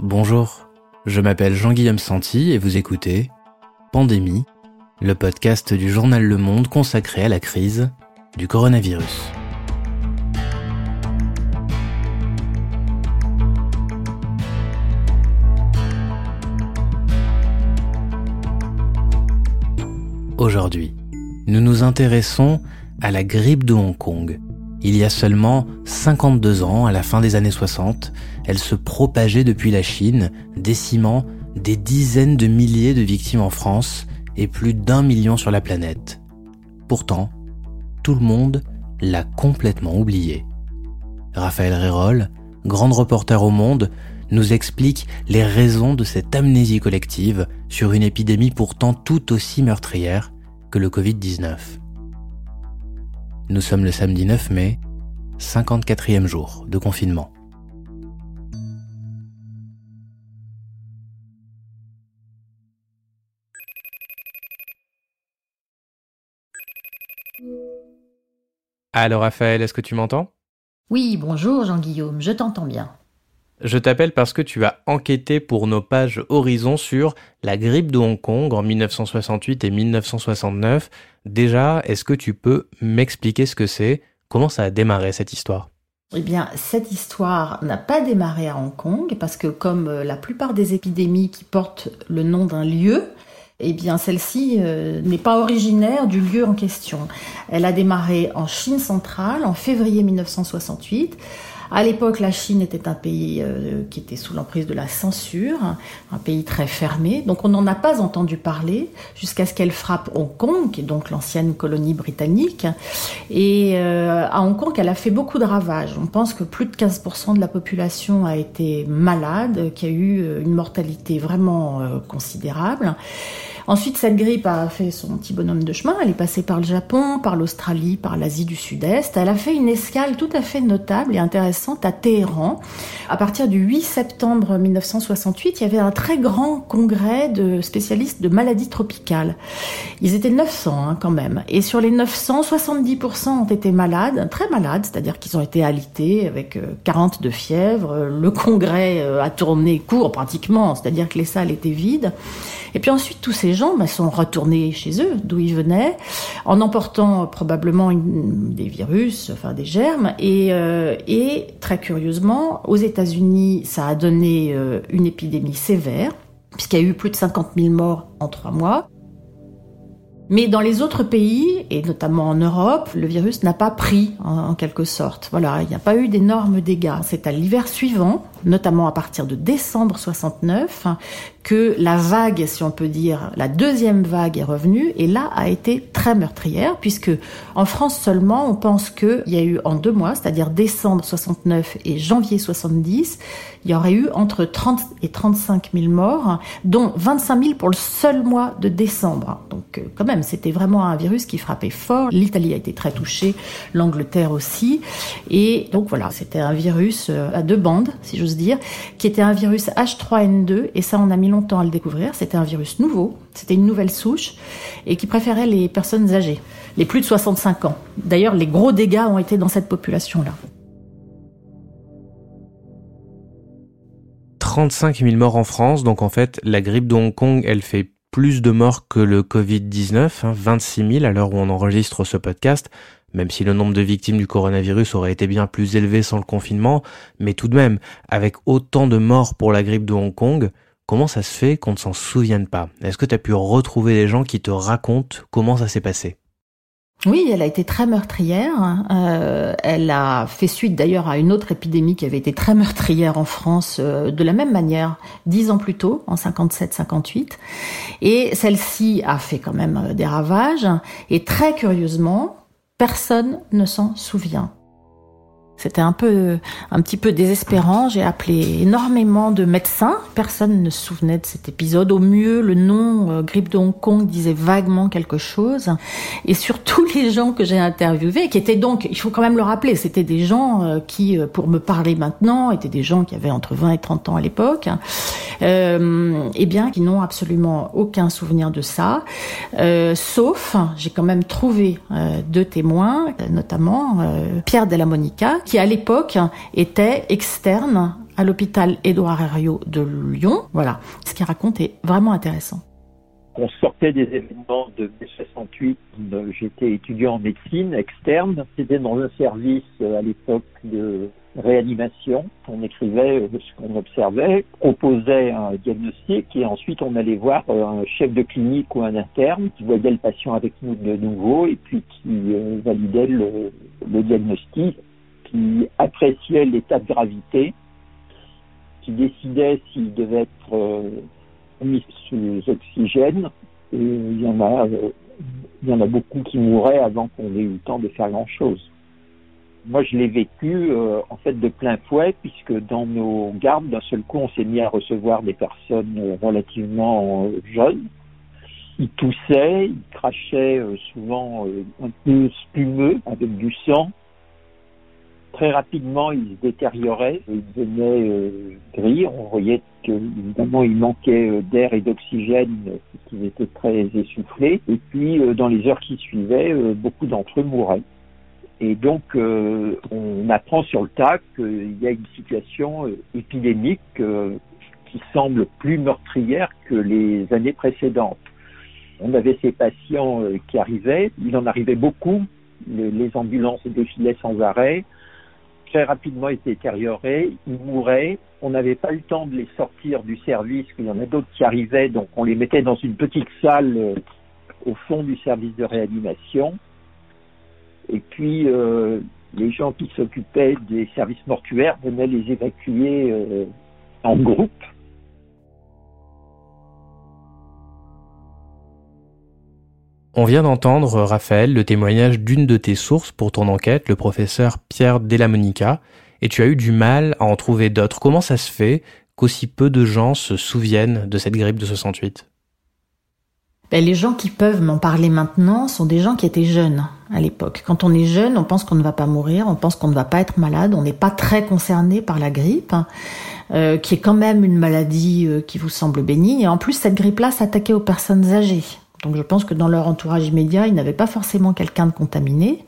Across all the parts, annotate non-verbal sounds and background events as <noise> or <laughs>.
Bonjour, je m'appelle Jean-Guillaume Santi et vous écoutez Pandémie, le podcast du journal Le Monde consacré à la crise du coronavirus. Aujourd'hui, nous nous intéressons à la grippe de Hong Kong. Il y a seulement 52 ans, à la fin des années 60, elle se propageait depuis la Chine, décimant des dizaines de milliers de victimes en France et plus d'un million sur la planète. Pourtant, tout le monde l'a complètement oublié. Raphaël Rérol, grande reporter au Monde, nous explique les raisons de cette amnésie collective sur une épidémie pourtant tout aussi meurtrière que le Covid-19. Nous sommes le samedi 9 mai, 54e jour de confinement. Alors Raphaël, est-ce que tu m'entends? Oui, bonjour Jean-Guillaume, je t'entends bien. Je t'appelle parce que tu as enquêté pour nos pages Horizon sur la grippe de Hong Kong en 1968 et 1969. Déjà, est-ce que tu peux m'expliquer ce que c'est? Comment ça a démarré cette histoire? Eh bien, cette histoire n'a pas démarré à Hong Kong parce que comme euh, la plupart des épidémies qui portent le nom d'un lieu, eh bien celle-ci euh, n'est pas originaire du lieu en question. Elle a démarré en Chine centrale en février 1968. À l'époque, la Chine était un pays euh, qui était sous l'emprise de la censure, un pays très fermé. Donc on n'en a pas entendu parler jusqu'à ce qu'elle frappe Hong Kong, qui est donc l'ancienne colonie britannique. Et euh, à Hong Kong, elle a fait beaucoup de ravages. On pense que plus de 15% de la population a été malade, qu'il y a eu une mortalité vraiment considérable. Ensuite, cette grippe a fait son petit bonhomme de chemin. Elle est passée par le Japon, par l'Australie, par l'Asie du Sud-Est. Elle a fait une escale tout à fait notable et intéressante à Téhéran. À partir du 8 septembre 1968, il y avait un très grand congrès de spécialistes de maladies tropicales. Ils étaient 900 hein, quand même. Et sur les 900, 70% ont été malades, très malades, c'est-à-dire qu'ils ont été alités avec 40 euh, de fièvre. Le congrès euh, a tourné court pratiquement, c'est-à-dire que les salles étaient vides. Et puis ensuite, tous ces gens bah, sont retournés chez eux, d'où ils venaient, en emportant probablement des virus, enfin des germes. Et, euh, et très curieusement, aux États-Unis, ça a donné euh, une épidémie sévère, puisqu'il y a eu plus de 50 000 morts en trois mois. Mais dans les autres pays, et notamment en Europe, le virus n'a pas pris, en, quelque sorte. Voilà, il n'y a pas eu d'énormes dégâts. C'est à l'hiver suivant, notamment à partir de décembre 69, que la vague, si on peut dire, la deuxième vague est revenue et là a été très meurtrière puisque en France seulement, on pense qu'il y a eu en deux mois, c'est-à-dire décembre 69 et janvier 70, il y aurait eu entre 30 et 35 000 morts, dont 25 000 pour le seul mois de décembre. Quand même, c'était vraiment un virus qui frappait fort. L'Italie a été très touchée, l'Angleterre aussi. Et donc voilà, c'était un virus euh, à deux bandes, si j'ose dire, qui était un virus H3N2 et ça on a mis longtemps à le découvrir. C'était un virus nouveau, c'était une nouvelle souche et qui préférait les personnes âgées, les plus de 65 ans. D'ailleurs, les gros dégâts ont été dans cette population-là. 35 000 morts en France, donc en fait, la grippe de Hong Kong, elle fait plus de morts que le Covid-19, 26 000 à l'heure où on enregistre ce podcast, même si le nombre de victimes du coronavirus aurait été bien plus élevé sans le confinement, mais tout de même, avec autant de morts pour la grippe de Hong Kong, Comment ça se fait qu'on ne s'en souvienne pas? Est-ce que tu as pu retrouver des gens qui te racontent comment ça s'est passé? Oui, elle a été très meurtrière. Euh, elle a fait suite d'ailleurs à une autre épidémie qui avait été très meurtrière en France euh, de la même manière dix ans plus tôt, en 57-58. Et celle-ci a fait quand même euh, des ravages. Et très curieusement, personne ne s'en souvient. C'était un peu, un petit peu désespérant. J'ai appelé énormément de médecins. Personne ne se souvenait de cet épisode. Au mieux, le nom euh, grippe de Hong Kong disait vaguement quelque chose. Et surtout <laughs> les gens que j'ai interviewés, qui étaient donc, il faut quand même le rappeler, c'était des gens euh, qui, euh, pour me parler maintenant, étaient des gens qui avaient entre 20 et 30 ans à l'époque, euh, et bien qui n'ont absolument aucun souvenir de ça. Sauf, j'ai quand même trouvé deux témoins, notamment Pierre Della Monica, qui à l'époque était externe à l'hôpital Édouard Herriot de Lyon. Voilà, ce qu'il raconte est vraiment intéressant. On sortait des événements de mai 68. J'étais étudiant en médecine externe. C'était dans un service euh, à l'époque de réanimation. On écrivait euh, ce qu'on observait, proposait un diagnostic et ensuite on allait voir euh, un chef de clinique ou un interne qui voyait le patient avec nous de nouveau et puis qui validait le diagnostic, qui appréciait l'état de gravité, qui décidait s'il devait être mis sous oxygène. Il y en a, euh, y en a beaucoup qui mouraient avant qu'on ait eu le temps de faire grand chose. Moi, je l'ai vécu euh, en fait de plein fouet, puisque dans nos gardes, d'un seul coup, on s'est mis à recevoir des personnes euh, relativement jeunes. Ils toussaient, ils crachaient souvent un peu spumeux, avec du sang. Très rapidement, ils se détérioraient, ils devenaient gris. On voyait évidemment il manquait euh, d'air et d'oxygène, qu'ils étaient très essoufflés. Et puis euh, dans les heures qui suivaient, euh, beaucoup d'entre eux mouraient. Et donc on apprend sur le tas qu'il y a une situation épidémique qui semble plus meurtrière que les années précédentes. On avait ces patients qui arrivaient, il en arrivait beaucoup, les ambulances défilaient sans arrêt, très rapidement été détériorés, ils mouraient. On n'avait pas le temps de les sortir du service, qu'il y en a d'autres qui arrivaient, donc on les mettait dans une petite salle euh, au fond du service de réanimation. Et puis euh, les gens qui s'occupaient des services mortuaires venaient les évacuer euh, en groupe On vient d'entendre, Raphaël, le témoignage d'une de tes sources pour ton enquête, le professeur Pierre Delamonica, et tu as eu du mal à en trouver d'autres. Comment ça se fait qu'aussi peu de gens se souviennent de cette grippe de 68 ben, les gens qui peuvent m'en parler maintenant sont des gens qui étaient jeunes à l'époque. Quand on est jeune, on pense qu'on ne va pas mourir, on pense qu'on ne va pas être malade, on n'est pas très concerné par la grippe, euh, qui est quand même une maladie euh, qui vous semble bénigne. Et en plus, cette grippe-là s'attaquait aux personnes âgées. Donc je pense que dans leur entourage immédiat, ils n'avaient pas forcément quelqu'un de contaminé.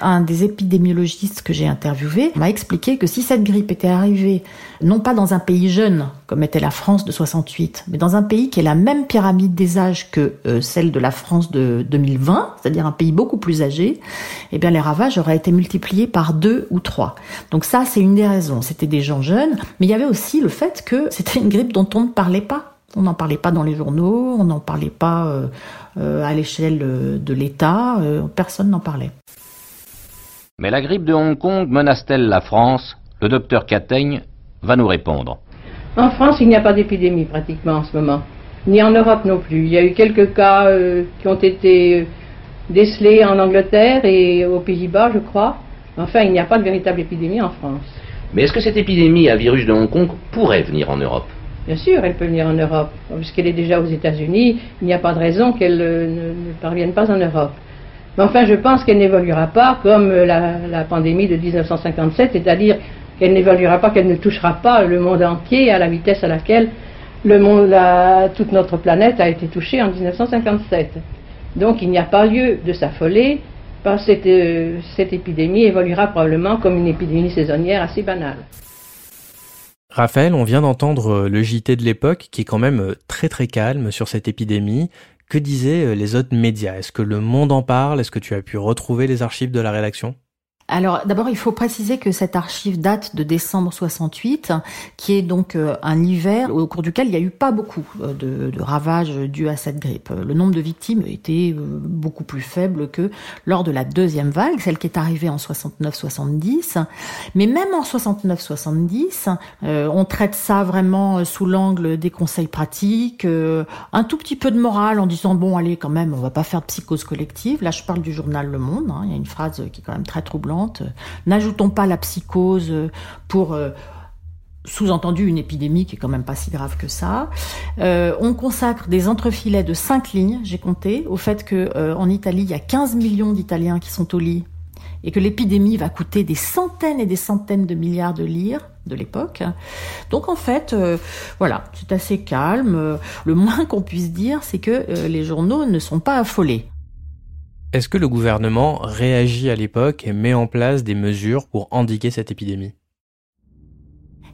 Un des épidémiologistes que j'ai interviewé m'a expliqué que si cette grippe était arrivée non pas dans un pays jeune comme était la France de 68, mais dans un pays qui est la même pyramide des âges que euh, celle de la France de 2020, c'est-à-dire un pays beaucoup plus âgé, eh bien les ravages auraient été multipliés par deux ou trois. Donc ça, c'est une des raisons. C'était des gens jeunes, mais il y avait aussi le fait que c'était une grippe dont on ne parlait pas on n'en parlait pas dans les journaux, on n'en parlait pas euh, euh, à l'échelle euh, de l'État, personne n'en parlait. Mais la grippe de Hong Kong menace-t-elle la France? Le docteur Cataigne va nous répondre. En France, il n'y a pas d'épidémie pratiquement en ce moment, ni en Europe non plus. Il y a eu quelques cas qui ont été décelés en Angleterre et aux Pays-Bas, je crois. Enfin, il n'y a pas de véritable épidémie en France. Mais est-ce que cette épidémie à virus de Hong Kong pourrait venir en Europe? Bien sûr, elle peut venir en Europe. Puisqu'elle est déjà aux États-Unis, il n'y a pas de raison qu'elle euh, ne, parvienne pas en Europe. Mais enfin, je pense qu'elle n'évoluera pas comme euh, la, pandémie de 1957, c'est-à-dire qu'elle n'évoluera pas, qu'elle ne touchera pas le monde entier à la vitesse à laquelle le monde, toute notre planète a été touchée en 1957. Donc il n'y a pas lieu de s'affoler, parce que euh, cette épidémie évoluera probablement comme une épidémie saisonnière assez banale. Raphaël, on vient d'entendre euh, le JT de l'époque qui est quand même euh, très très calme sur cette épidémie. Que disaient euh, les autres médias? Est-ce que le monde en parle? Est-ce que tu as pu retrouver les archives de la rédaction? Alors d'abord, il faut préciser que cette archive date de décembre 68, qui est donc euh, un hiver au cours duquel il n'y a eu pas beaucoup euh, de, ravages dus à cette grippe. Le nombre de victimes était euh, beaucoup plus faible que lors de la deuxième vague, celle qui est arrivée en 69-70. Mais même en 69-70, on traite ça vraiment sous l'angle des conseils pratiques, un tout petit peu de morale en disant bon allez quand même, on va pas faire de psychose collective. Là, je parle du journal Le Monde. Hein, il y a une phrase qui est quand même très troublante N'ajoutons pas la psychose pour euh, sous-entendu une épidémie qui est quand même pas si grave que ça. Euh, on consacre des entrefilets de 5 lignes, j'ai compté, au fait que euh, en Italie, il y a 15 millions d'Italiens qui sont au lit et que l'épidémie va coûter des centaines et des centaines de milliards de lire de l'époque. Donc en fait, voilà, c'est assez calme. Le moins qu'on puisse dire, c'est que les journaux ne sont pas affolés. Est-ce que le gouvernement réagit à l'époque et met en place des mesures pour endiguer cette épidémie?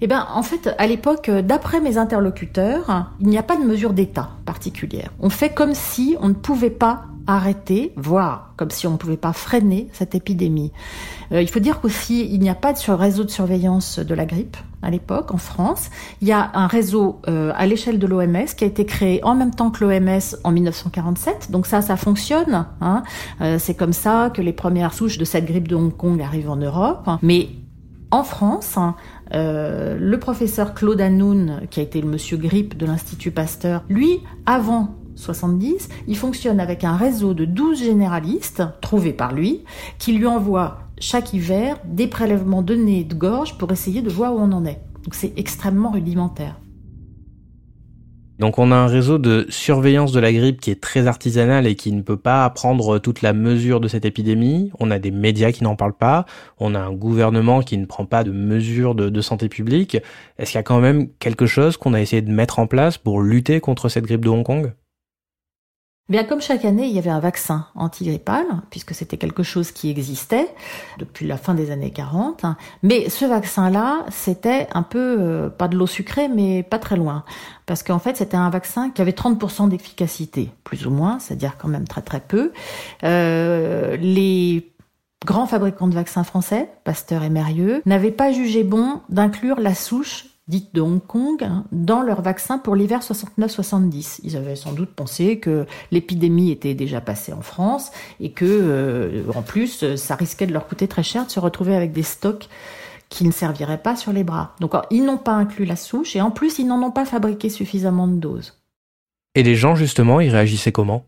Eh ben, en fait, à l'époque, d'après mes interlocuteurs, il n'y a pas de mesure d'État particulière. On fait comme si on ne pouvait pas arrêter, voire comme si on ne pouvait pas freiner cette épidémie. Euh, il faut dire qu'aussi, il n'y a pas de réseau de surveillance de la grippe à l'époque en France. Il y a un réseau euh, à l'échelle de l'OMS qui a été créé en même temps que l'OMS en 1947. Donc ça, ça fonctionne. Hein. Euh, c'est comme ça que les premières souches de cette grippe de Hong Kong arrivent en Europe. Mais en France, euh, le professeur Claude Hanoun, qui a été le monsieur grippe de l'Institut Pasteur, lui, avant 70, il fonctionne avec un réseau de 12 généralistes, trouvés par lui, qui lui envoient chaque hiver des prélèvements de nez de gorge pour essayer de voir où on en est. Donc c'est extrêmement rudimentaire. Donc on a un réseau de surveillance de la grippe qui est très artisanal et qui ne peut pas prendre toute la mesure de cette épidémie. On a des médias qui n'en parlent pas. On a un gouvernement qui ne prend pas de mesures de, de santé publique. Est-ce qu'il y a quand même quelque chose qu'on a essayé de mettre en place pour lutter contre cette grippe de Hong Kong? Bien, comme chaque année, il y avait un vaccin antigrippal, puisque c'était quelque chose qui existait depuis la fin des années 40. Mais ce vaccin-là, c'était un peu, euh, pas de l'eau sucrée, mais pas très loin. Parce qu'en fait, c'était un vaccin qui avait 30% d'efficacité, plus ou moins, c'est-à-dire quand même très très peu. Euh, les grands fabricants de vaccins français, Pasteur et Mérieux, n'avaient pas jugé bon d'inclure la souche dite de Hong Kong dans leur vaccin pour l'hiver 69-70. Ils avaient sans doute pensé que l'épidémie était déjà passée en France et que, euh, en plus, ça risquait de leur coûter très cher de se retrouver avec des stocks qui ne serviraient pas sur les bras. Donc, ils n'ont pas inclus la souche et en plus, ils n'en ont pas fabriqué suffisamment de doses. Et les gens, justement, ils réagissaient comment?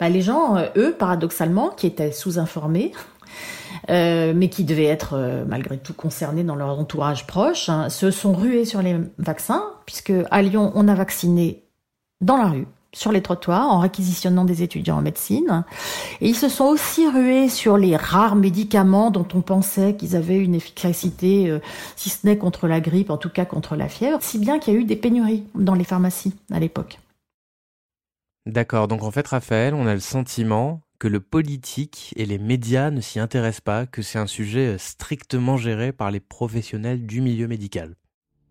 Bah, Les gens, euh, eux, paradoxalement, qui étaient sous-informés, euh, mais qui devaient être euh, malgré tout concernés dans leur entourage proche, hein, se sont rués sur les vaccins, puisque à Lyon, on a vacciné dans la rue, sur les trottoirs, en réquisitionnant des étudiants en médecine. Et ils se sont aussi rués sur les rares médicaments dont on pensait qu'ils avaient une efficacité, euh, si ce n'est contre la grippe, en tout cas contre la fièvre, si bien qu'il y a eu des pénuries dans les pharmacies à l'époque. D'accord, donc en fait Raphaël, on a le sentiment que le politique et les médias ne s'y intéressent pas, que c'est un sujet euh, strictement géré par les professionnels du milieu médical.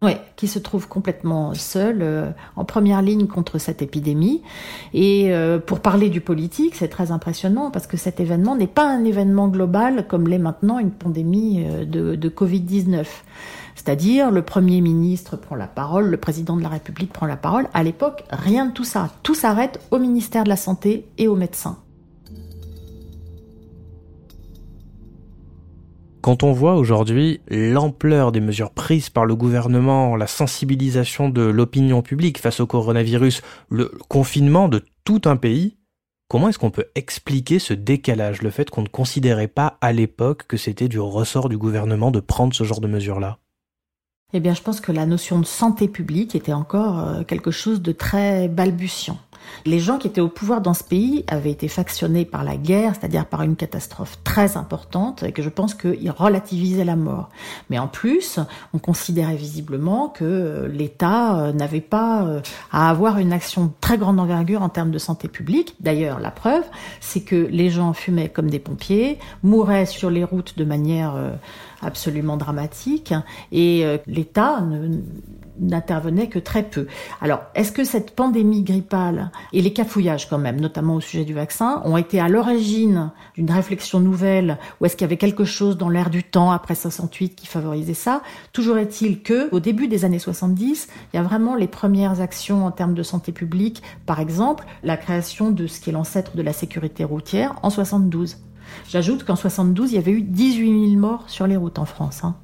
Oui, qui se trouve complètement seul euh, en première ligne contre cette épidémie. Et euh, pour parler du politique, c'est très impressionnant parce que cet événement n'est pas un événement global comme l'est maintenant une pandémie de, de Covid-19. C'est-à-dire le Premier ministre prend la parole, le président de la République prend la parole. À l'époque, rien de tout ça. Tout s'arrête au ministère de la Santé et aux médecins. Quand on voit aujourd'hui l'ampleur des mesures prises par le gouvernement, la sensibilisation de l'opinion publique face au coronavirus, le confinement de tout un pays, comment est-ce qu'on peut expliquer ce décalage, le fait qu'on ne considérait pas à l'époque que c'était du ressort du gouvernement de prendre ce genre de mesures-là? Eh bien, je pense que la notion de santé publique était encore euh, quelque chose de très balbutiant. Les gens qui étaient au pouvoir dans ce pays avaient été factionnés par la guerre, c'est-à-dire par une catastrophe très importante, et que je pense qu'ils relativisaient la mort. Mais en plus, on considérait visiblement que l'État euh, n'avait pas euh, à avoir une action très grande envergure en termes de santé publique. D'ailleurs, la preuve, c'est que les gens fumaient comme des pompiers, mouraient sur les routes de manière euh, absolument dramatique, et l'État ne n'intervenait que très peu. Alors, est-ce que cette pandémie grippale et les cafouillages quand même, notamment au sujet du vaccin, ont été à l'origine d'une réflexion nouvelle ou est-ce qu'il y avait quelque chose dans l'air du temps après 68 qui favorisait ça? Toujours est-il que au début des années 70, il y a vraiment les premières actions en termes de santé publique, par exemple, la création de ce qui est l'ancêtre de la sécurité routière en 72. J'ajoute qu'en 72, il y avait eu 18 000 morts sur les routes en France. Hein.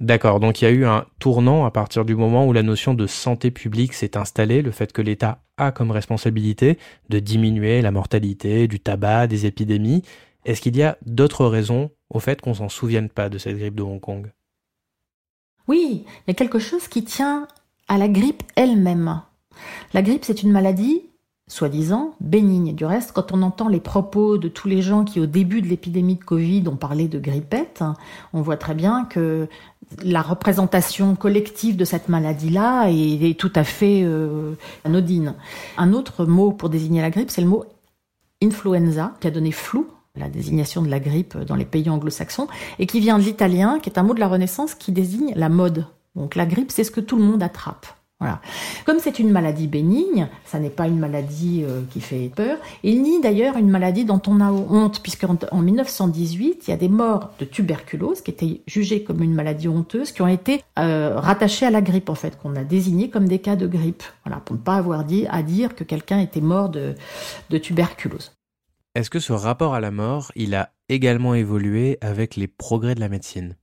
D'accord, donc il y a eu un tournant à partir du moment où la notion de santé publique s'est installée, le fait que l'État a comme responsabilité de diminuer la mortalité du tabac, des épidémies. Est-ce qu'il y a d'autres raisons au fait qu'on s'en souvienne pas de cette grippe de Hong Kong? Oui, il y a quelque chose qui tient à la grippe elle-même. La grippe, c'est une maladie soi-disant bénigne. Du reste, quand on entend les propos de tous les gens qui, au début de l'épidémie de Covid, ont parlé de grippette, on voit très bien que la représentation collective de cette maladie-là est, tout à fait euh, anodine. Un autre mot pour désigner la grippe, c'est le mot influenza, qui a donné flou la désignation de la grippe dans les pays anglo-saxons, et qui vient de l'italien, qui est un mot de la Renaissance qui désigne la mode. Donc la grippe, c'est ce que tout le monde attrape. Voilà. Comme c'est une maladie bénigne, ça n'est pas une maladie euh, qui fait peur, il nie d'ailleurs une maladie dont on a honte, puisqu'en en 1918, il y a des morts de tuberculose qui étaient jugées comme une maladie honteuse, qui ont été euh, rattachées à la grippe, en fait, qu'on a désigné comme des cas de grippe, voilà, pour ne pas avoir dit à dire que quelqu'un était mort de tuberculose. Est-ce que ce rapport à la mort, il a également évolué avec les progrès de la médecine?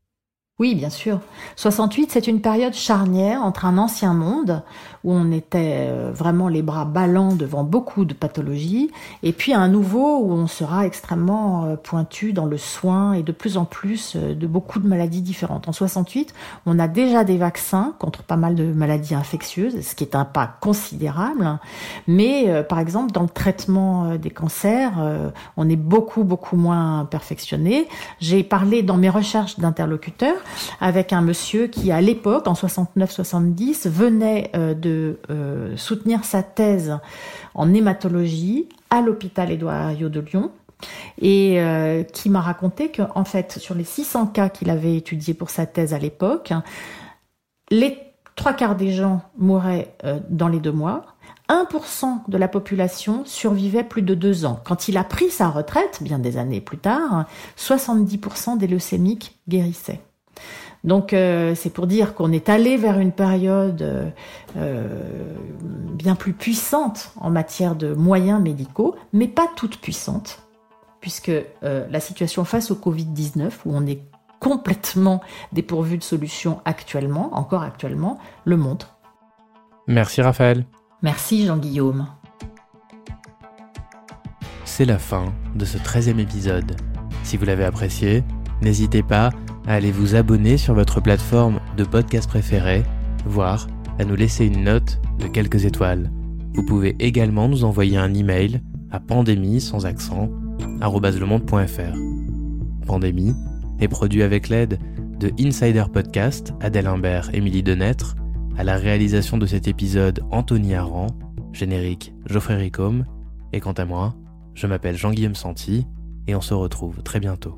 Oui, bien sûr. 68, c'est une période charnière entre un ancien monde où on était euh, vraiment les bras ballants devant beaucoup de pathologies, et puis un nouveau où on sera extrêmement euh, pointu dans le soin et de plus en plus euh, de beaucoup de maladies différentes. En 68, on a déjà des vaccins contre pas mal de maladies infectieuses, ce qui est un pas considérable, mais par exemple dans le traitement des cancers, on est beaucoup beaucoup moins perfectionné. J'ai parlé dans mes recherches d'interlocuteurs avec un monsieur qui, à l'époque, en 69-70, venait euh, de euh, soutenir sa thèse en hématologie à l'hôpital Édouard Herriot de Lyon et euh, qui m'a raconté qu'en fait, sur les 600 cas qu'il avait étudiés pour sa thèse à l'époque, les trois quarts des gens mouraient dans les deux mois. 1% de la population survivait plus de deux ans. Quand il a pris sa retraite, bien des années plus tard, 70% des leucémiques guérissaient. Donc euh, c'est pour dire qu'on est allé vers une période euh, euh, bien plus puissante en matière de moyens médicaux, mais pas toute puissante, puisque la situation face au Covid-19, où on est complètement dépourvu de solutions actuellement, encore actuellement, le montre. Merci Raphaël. Merci Jean-Guillaume. C'est la fin de ce 13e épisode. Si vous l'avez apprécié, n'hésitez pas allez vous abonner sur votre plateforme de podcast préférée, voire à nous laisser une note de quelques étoiles. Vous pouvez également nous envoyer un email à pandémie sans accent @lemonde.fr. Pandémie est produit avec l'aide de Insider Podcast, Adèle Imbert, Émilie Denêtre, à la réalisation de cet épisode Anthony Aran, générique Geoffrey Ricom, et quant à moi, je m'appelle Jean-Guillaume Santi, et on se retrouve très bientôt.